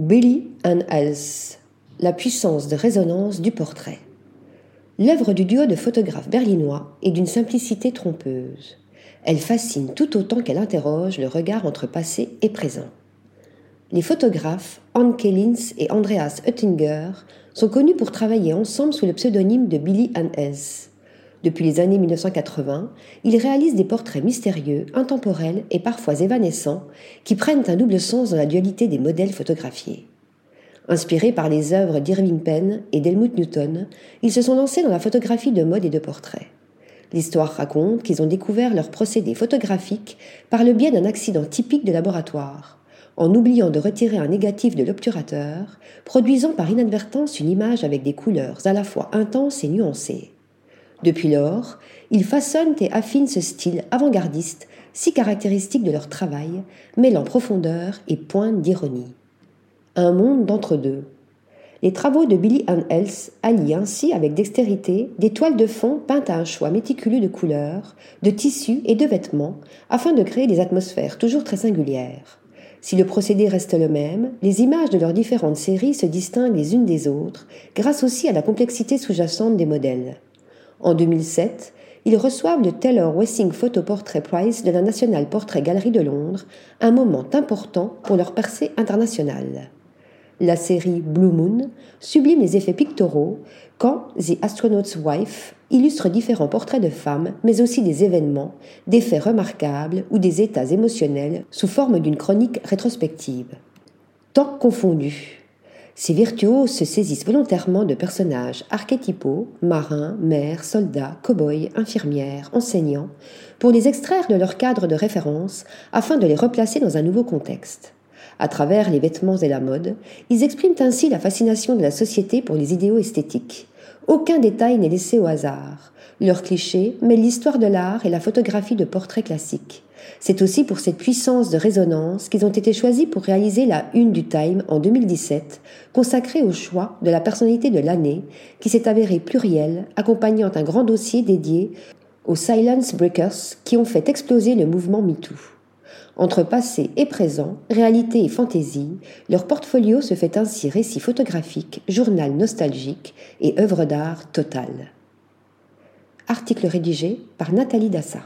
Billy and Else, la puissance de résonance du portrait. L'œuvre du duo de photographes berlinois est d'une simplicité trompeuse. Elle fascine tout autant qu'elle interroge le regard entre passé et présent. Les photographes Anke Lins et Andreas Oettinger sont connus pour travailler ensemble sous le pseudonyme de Billy and Else. Depuis les années 1980, ils réalisent des portraits mystérieux, intemporels et parfois évanescents qui prennent un double sens dans la dualité des modèles photographiés. Inspirés par les œuvres d'Irving Penn et d'Helmut Newton, ils se sont lancés dans la photographie de mode et de portrait. L'histoire raconte qu'ils ont découvert leur procédé photographique par le biais d'un accident typique de laboratoire, en oubliant de retirer un négatif de l'obturateur, produisant par inadvertance une image avec des couleurs à la fois intenses et nuancées. Depuis lors, ils façonnent et affinent ce style avant-gardiste, si caractéristique de leur travail, mêlant profondeur et pointe d'ironie. Un monde d'entre-deux. Les travaux de Billy Ann Else allient ainsi avec dextérité des toiles de fond peintes à un choix méticuleux de couleurs, de tissus et de vêtements, afin de créer des atmosphères toujours très singulières. Si le procédé reste le même, les images de leurs différentes séries se distinguent les unes des autres, grâce aussi à la complexité sous-jacente des modèles. En 2007, ils reçoivent le Taylor Wessing Photo Portrait Prize de la National Portrait Gallery de Londres, un moment important pour leur percée internationale. La série Blue Moon sublime les effets pictoraux quand The Astronaut's Wife illustre différents portraits de femmes, mais aussi des événements, des faits remarquables ou des états émotionnels sous forme d'une chronique rétrospective. Temps confondu, ces virtuoses se saisissent volontairement de personnages archétypaux, marins, mères, soldats, cow-boys, infirmières, enseignants, pour les extraire de leur cadre de référence afin de les replacer dans un nouveau contexte. À travers les vêtements et la mode, ils expriment ainsi la fascination de la société pour les idéaux esthétiques. Aucun détail n'est laissé au hasard. Leurs clichés mêlent l'histoire de l'art et la photographie de portraits classiques. C'est aussi pour cette puissance de résonance qu'ils ont été choisis pour réaliser la une du Time en 2017, consacrée au choix de la personnalité de l'année, qui s'est avérée plurielle, accompagnant un grand dossier dédié aux Silence Breakers qui ont fait exploser le mouvement MeToo. Entre passé et présent, réalité et fantaisie, leur portfolio se fait ainsi récit photographique, journal nostalgique et œuvre d'art totale. Article rédigé par Nathalie Dassa.